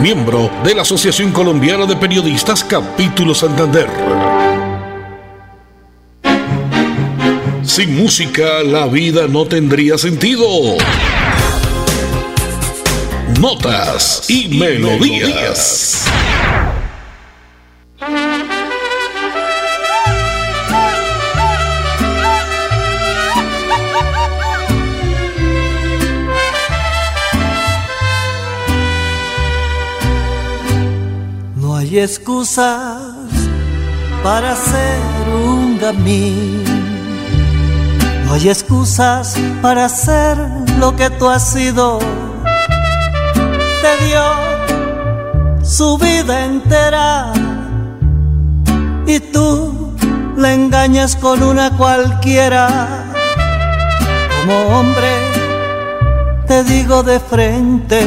miembro de la Asociación Colombiana de Periodistas Capítulo Santander. Sin música la vida no tendría sentido. Notas y, melodías. Excusas para ser un gamín. No hay excusas para ser lo que tú has sido. Te dio su vida entera y tú le engañas con una cualquiera. Como hombre, te digo de frente,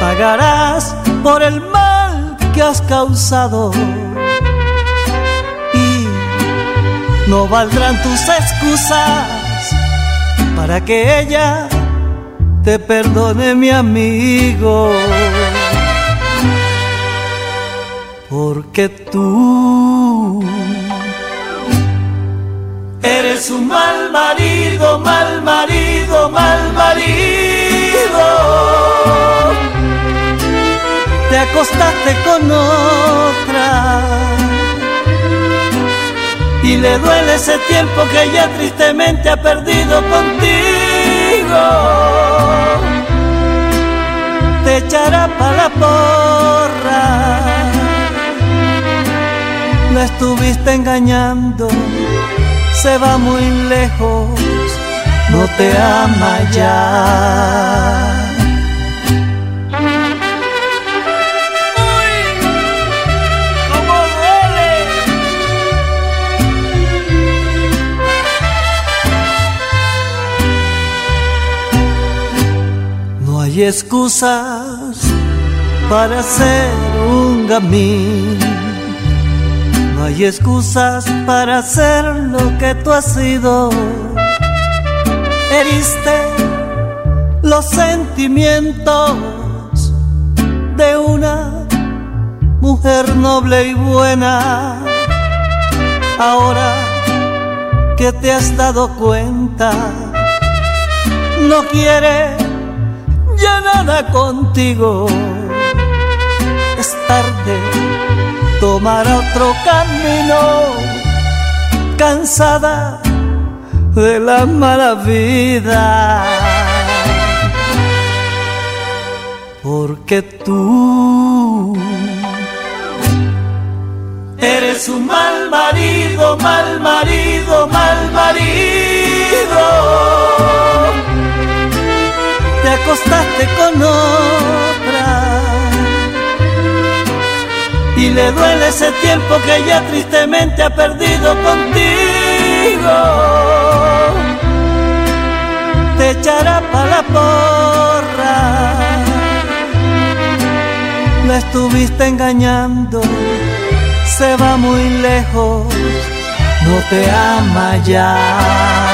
pagarás por el mal que has causado. Y no valdrán tus excusas para que ella te perdone, mi amigo. Porque tú eres un mal marido, mal marido, mal marido acostaste con otra. Y le duele ese tiempo que ella tristemente ha perdido contigo. Te echará para la porra. La estuviste engañando, se va muy lejos, no te ama ya. Hay excusas para ser un gamín. No hay excusas para ser lo que tú has sido. Heriste los sentimientos de una mujer noble y buena. Ahora que te has dado cuenta, no quieres ya nada contigo. Es tarde, tomar otro camino, cansada de la mala vida. Porque tú eres un mal marido, mal marido, mal marido acostaste con otra. Y le duele ese tiempo que ella tristemente ha perdido contigo. Te echará para la porra. La estuviste engañando, se va muy lejos, no te ama ya.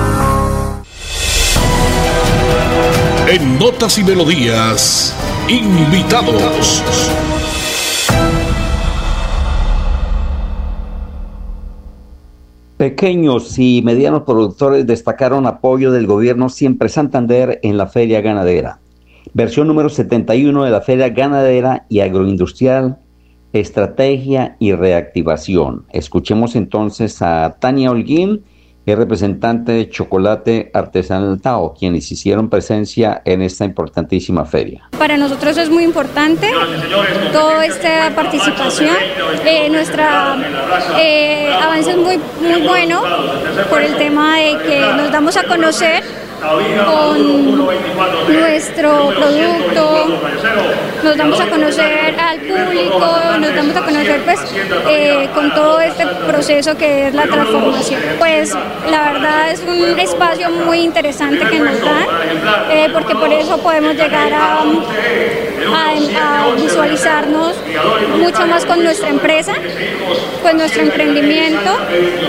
En Notas y Melodías, invitados. Pequeños y medianos productores destacaron apoyo del gobierno Siempre Santander en la feria ganadera. Versión número 71 de la feria ganadera y agroindustrial, estrategia y reactivación. Escuchemos entonces a Tania Holguín es representante de Chocolate Artesanal Tao, quienes hicieron presencia en esta importantísima feria. Para nosotros es muy importante toda esta participación. Eh, nuestra eh, avance es muy, muy bueno por el tema de que nos damos a conocer con nuestro producto, nos damos a conocer al público, nos damos a conocer pues eh, con todo este proceso que es la transformación. Pues la verdad es un espacio muy interesante que nos dan, eh, porque por eso podemos llegar a, a, visualizarnos mucho más con nuestra empresa, con nuestro emprendimiento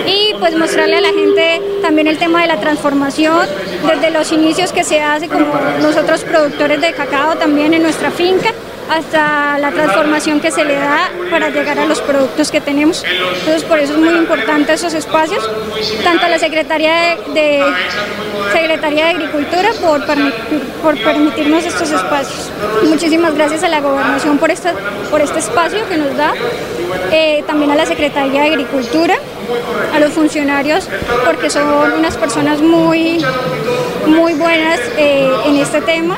y pues mostrarle a la gente también el tema de la transformación desde los inicios que se hace como nosotros productores de cacao también en nuestra finca hasta la transformación que se le da para llegar a los productos que tenemos. Entonces por eso es muy importante esos espacios, tanto la Secretaría de, Secretaría de Agricultura por, por permitirnos estos espacios. Muchísimas gracias a la Gobernación por, esta, por este espacio que nos da, eh, también a la Secretaría de Agricultura, a los funcionarios, porque son unas personas muy, muy buenas eh, en este tema.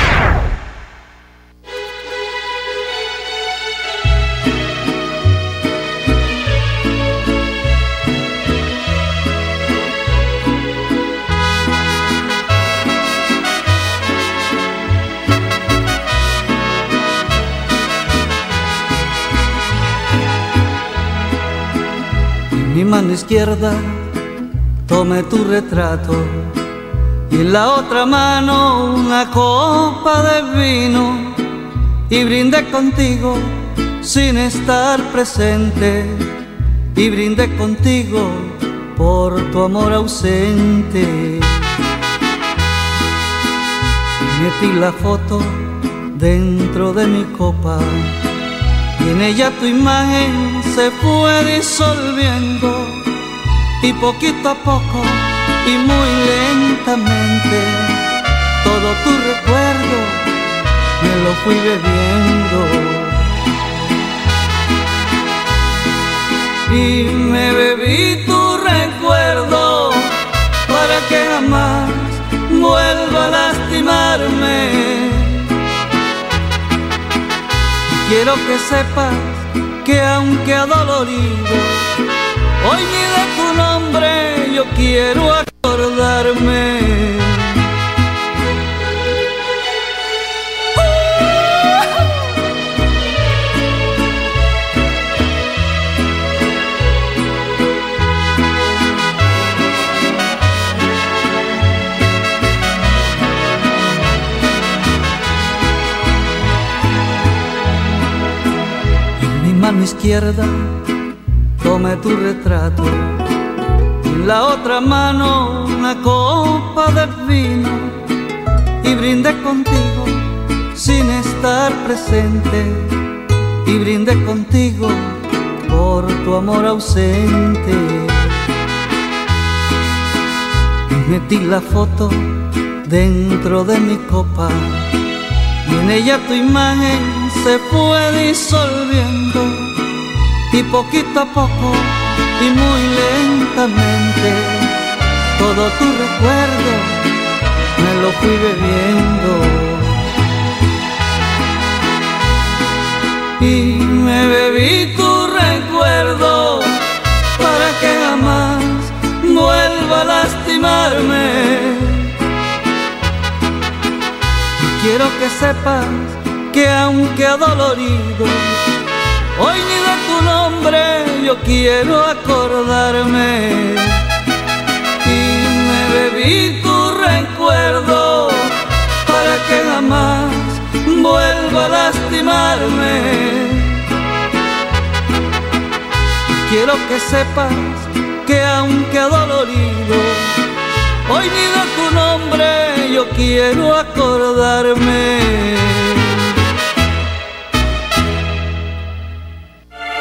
Mano izquierda tome tu retrato. Y en la otra mano una copa de vino. Y brinde contigo sin estar presente. Y brinde contigo por tu amor ausente. Metí la foto dentro de mi copa y en ella tu imagen se fue disolviendo y poquito a poco y muy lentamente todo tu recuerdo me lo fui bebiendo. Y me bebí tu Quiero que sepas que aunque adolorido, hoy ni de tu nombre yo quiero acordarme. Izquierda tome tu retrato. En la otra mano una copa de vino. Y brinde contigo sin estar presente. Y brinde contigo por tu amor ausente. metí la foto dentro de mi copa. Y en ella tu imagen se fue disolviendo y poquito a poco y muy lentamente todo tu recuerdo me lo fui bebiendo. Y me bebí tu recuerdo para que jamás vuelva a lastimarme. Quiero que sepas que aunque adolorido, hoy ni de tu nombre yo quiero acordarme. Y me bebí tu recuerdo para que jamás vuelva a lastimarme. Quiero que sepas que aunque adolorido, hoy ni de tu nombre yo quiero acordarme.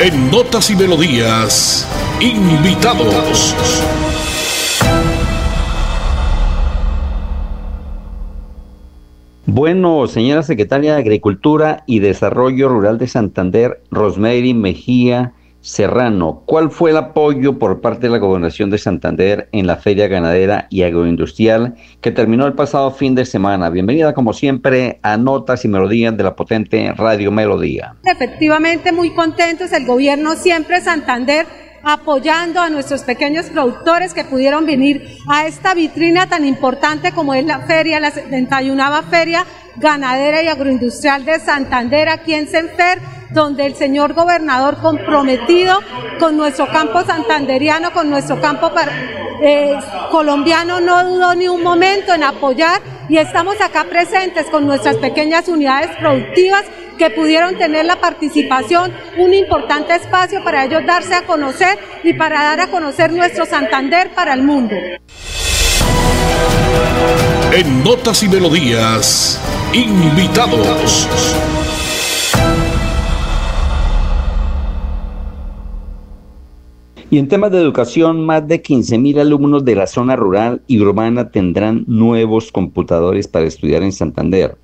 En Notas y Melodías, invitados. Bueno, señora secretaria de Agricultura y Desarrollo Rural de Santander, Rosemary Mejía Serrano, ¿cuál fue el apoyo por parte de la Gobernación de Santander en la Feria Ganadera y Agroindustrial que terminó el pasado fin de semana? Bienvenida como siempre a Notas y Melodías de la potente Radio Melodía. Efectivamente, muy contentos, el gobierno siempre Santander apoyando a nuestros pequeños productores que pudieron venir a esta vitrina tan importante como es la feria, la 71 Feria Ganadera y Agroindustrial de Santander aquí en Senfer donde el señor gobernador comprometido con nuestro campo santanderiano, con nuestro campo eh, colombiano, no dudó ni un momento en apoyar y estamos acá presentes con nuestras pequeñas unidades productivas que pudieron tener la participación, un importante espacio para ellos darse a conocer y para dar a conocer nuestro Santander para el mundo. En Notas y Melodías, invitados. Y en temas de educación, más de 15.000 alumnos de la zona rural y urbana tendrán nuevos computadores para estudiar en Santander.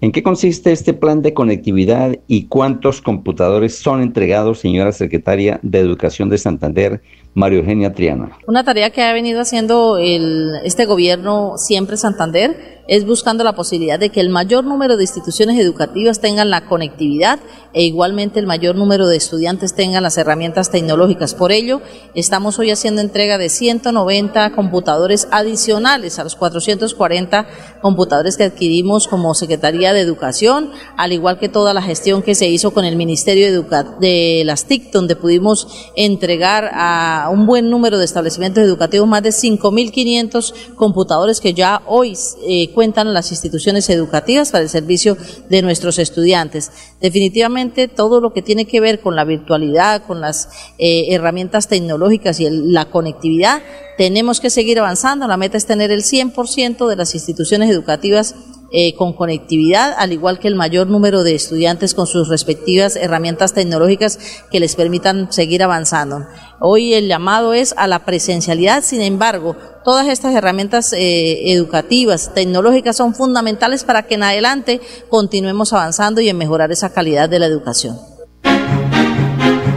¿En qué consiste este plan de conectividad y cuántos computadores son entregados, señora secretaria de Educación de Santander, Mario Eugenia Triana? Una tarea que ha venido haciendo el, este gobierno siempre Santander es buscando la posibilidad de que el mayor número de instituciones educativas tengan la conectividad e igualmente el mayor número de estudiantes tengan las herramientas tecnológicas. Por ello, estamos hoy haciendo entrega de 190 computadores adicionales a los 440 computadores que adquirimos como Secretaría de Educación, al igual que toda la gestión que se hizo con el Ministerio de, de las TIC, donde pudimos entregar a un buen número de establecimientos educativos más de 5.500 computadores que ya hoy eh, cuentan las instituciones educativas para el servicio de nuestros estudiantes. Definitivamente todo lo que tiene que ver con la virtualidad, con las eh, herramientas tecnológicas y la conectividad, tenemos que seguir avanzando. La meta es tener el 100% de las instituciones educativas eh, con conectividad, al igual que el mayor número de estudiantes con sus respectivas herramientas tecnológicas que les permitan seguir avanzando. Hoy el llamado es a la presencialidad, sin embargo, todas estas herramientas eh, educativas, tecnológicas son fundamentales para que en adelante continuemos avanzando y en mejorar esa calidad de la educación.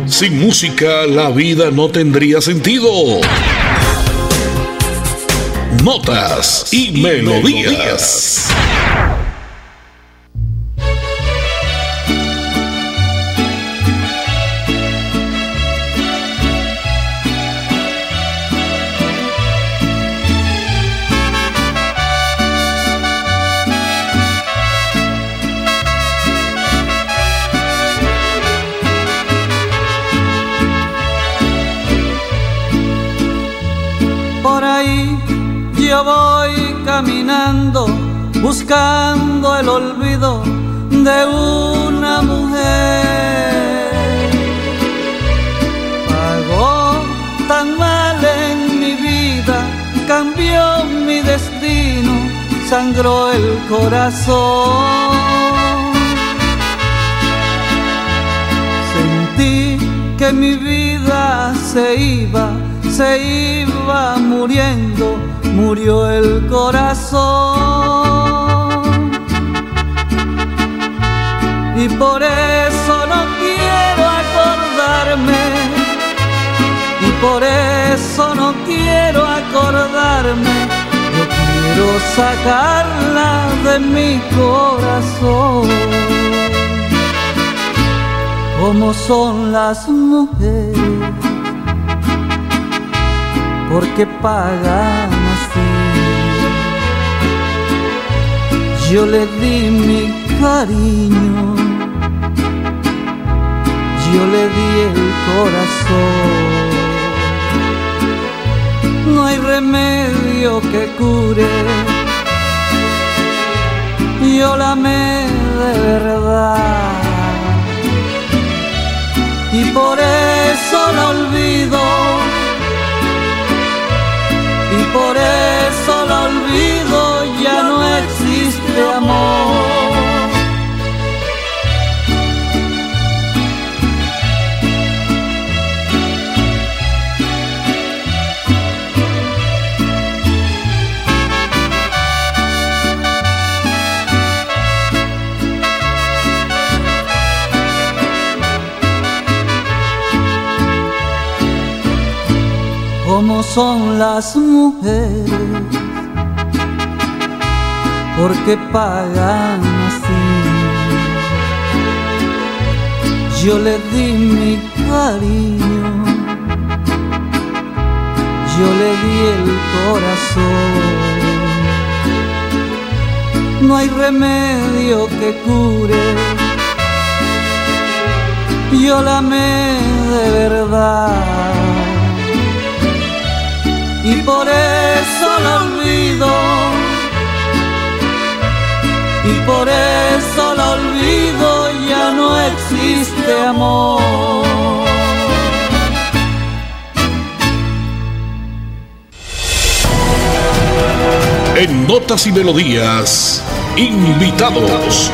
Sin música la vida no tendría sentido. Notas y, melodías. Caminando buscando el olvido de una mujer. Pagó tan mal en mi vida, cambió mi destino, sangró el corazón. Sentí que mi vida se iba, se iba muriendo murió el corazón. Y por eso no quiero acordarme, y por eso no quiero acordarme, yo quiero sacarla de mi corazón. Como son las mujeres porque pagan Yo le di mi cariño, yo le di el corazón. No hay remedio que cure, yo la amé de verdad. Y por eso la olvido y por eso la olvido, ya no existe amor. como son las mujeres, porque pagan así. Yo le di mi cariño, yo le di el corazón. No hay remedio que cure, yo la amé de verdad y por eso lo olvido. Y por eso lo olvido, ya no existe amor. En Notas y Melodías, invitados.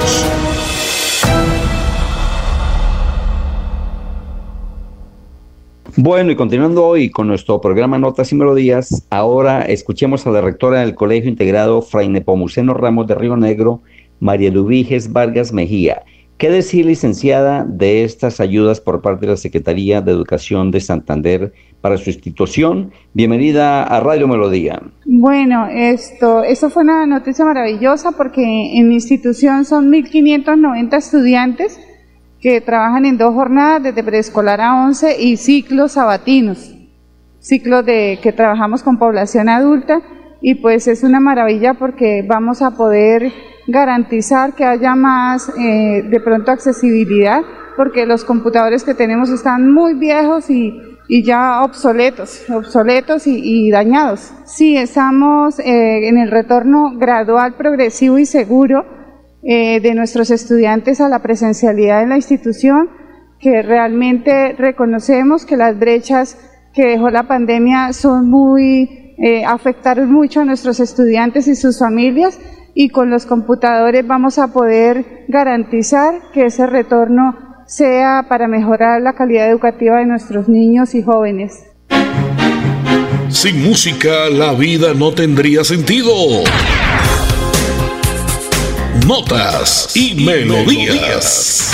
Bueno, y continuando hoy con nuestro programa Notas y Melodías, ahora escuchemos a la rectora del Colegio Integrado Fray Nepomuceno Ramos de Río Negro, María Lubiges Vargas Mejía. ¿Qué decir, licenciada, de estas ayudas por parte de la Secretaría de Educación de Santander para su institución? Bienvenida a Radio Melodía. Bueno, esto, eso fue una noticia maravillosa porque en mi institución son 1.590 estudiantes que trabajan en dos jornadas, desde preescolar a 11 y ciclos sabatinos, ciclos de que trabajamos con población adulta y pues es una maravilla porque vamos a poder garantizar que haya más eh, de pronto accesibilidad porque los computadores que tenemos están muy viejos y, y ya obsoletos, obsoletos y, dañados. Sí, estamos eh, en el retorno gradual, progresivo y seguro eh, de nuestros estudiantes a la presencialidad en la institución, que realmente reconocemos que las brechas que dejó la pandemia son muy, afectaron mucho a nuestros estudiantes y sus familias y con los computadores vamos a poder garantizar que ese retorno sea para mejorar la calidad educativa de nuestros niños y jóvenes. Sin música la vida no tendría sentido. Notas y, melodías.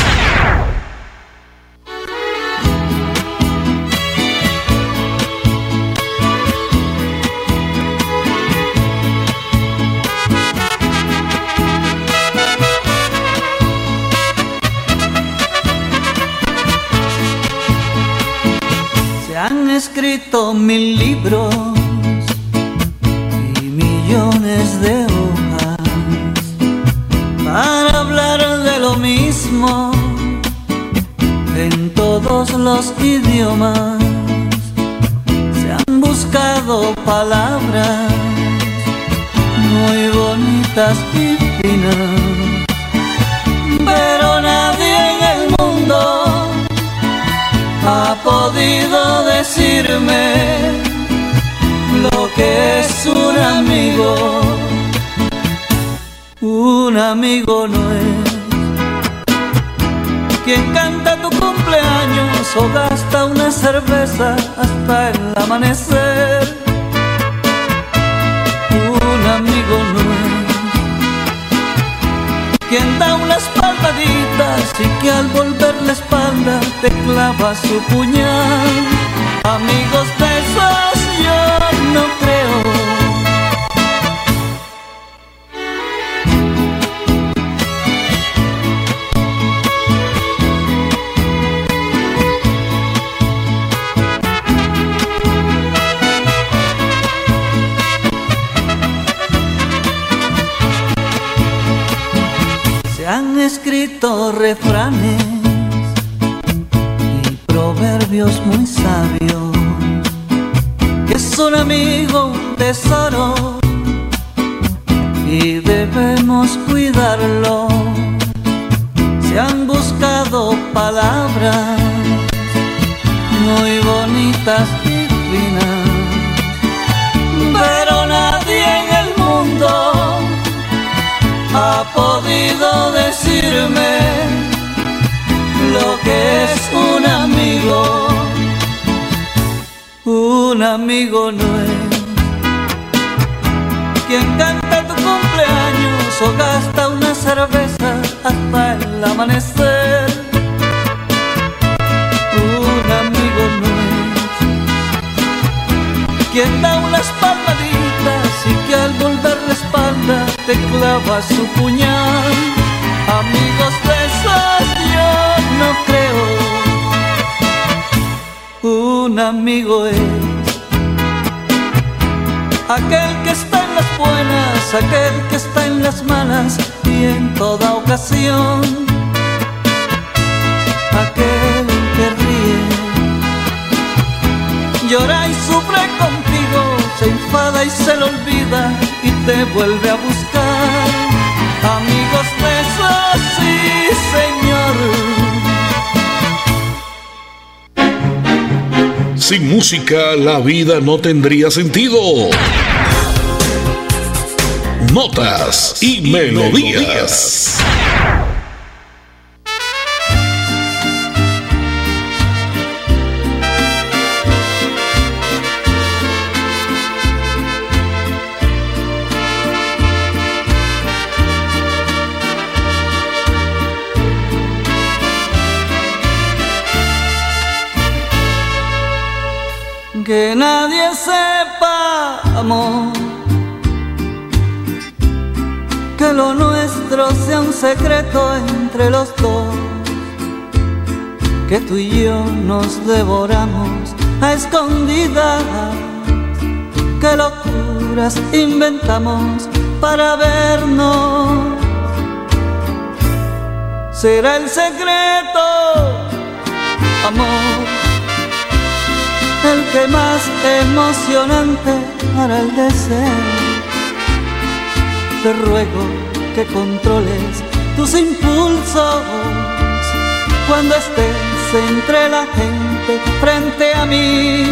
Escrito mil libros y millones de hojas para hablar de lo mismo en todos los idiomas. Se han buscado palabras muy bonitas y finas, podido decirme lo que es un amigo. Un amigo no es quien canta tu cumpleaños o gasta una cerveza hasta el amanecer. Quien da unas palmaditas y que al volver la espalda te clava su puñal. Amigos refranes y proverbios muy sabios. Es un amigo, un tesoro y debemos cuidarlo. Se han buscado palabras muy bonitas y podido decirme lo que es un amigo. Un amigo no es quien canta tu cumpleaños o gasta una cerveza hasta el amanecer. Un amigo no es quien da unas palmaditas y que al volver la espalda te clava su puñal. Amigos de esos yo no creo. Un amigo es aquel que está en las buenas, aquel que está en las malas y en toda ocasión. Aquel que ríe, llora y sufre contigo, te vuelve a buscar. Amigos de esos, sí, señor. Sin música la vida no tendría sentido. Notas y, melodías. Que nadie sepa, amor, que lo nuestro sea un secreto entre los dos, que tú y yo nos devoramos a escondidas, que locuras inventamos para vernos. Será el secreto, amor el que más emocionante para el deseo. Te ruego que controles tus impulsos cuando estés entre la gente frente a mí.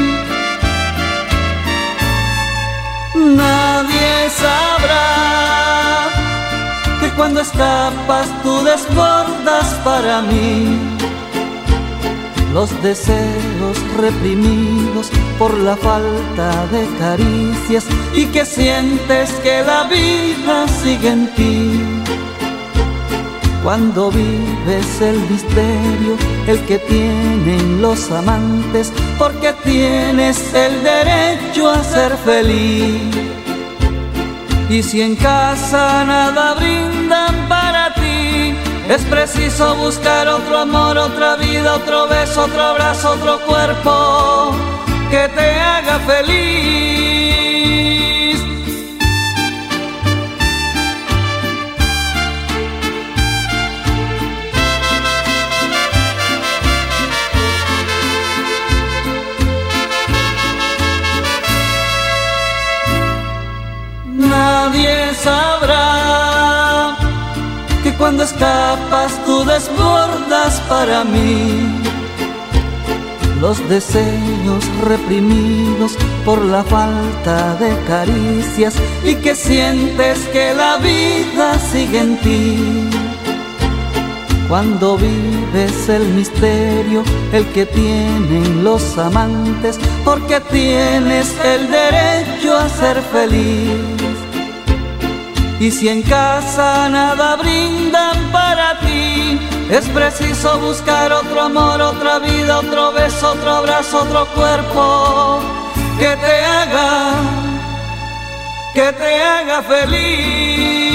Nadie sabrá que cuando escapas tú desbordas para mí los deseos reprimidos por la falta de caricias y que sientes que la vida sigue en ti. Cuando vives el misterio, el que tienen los amantes, porque tienes el derecho a ser feliz. Y si en casa nada ti, es preciso buscar otro amor, otra vida, otro beso, otro abrazo, otro cuerpo que te haga feliz. Cuando escapas tú desbordas para mí los deseos reprimidos por la falta de caricias y que sientes que la vida sigue en ti. Cuando vives el misterio, el que tienen los amantes, porque tienes el derecho a ser feliz. Y si en casa nada brindan para ti, es preciso buscar otro amor, otra vida, otro beso, otro abrazo, otro cuerpo que te haga, que te haga feliz.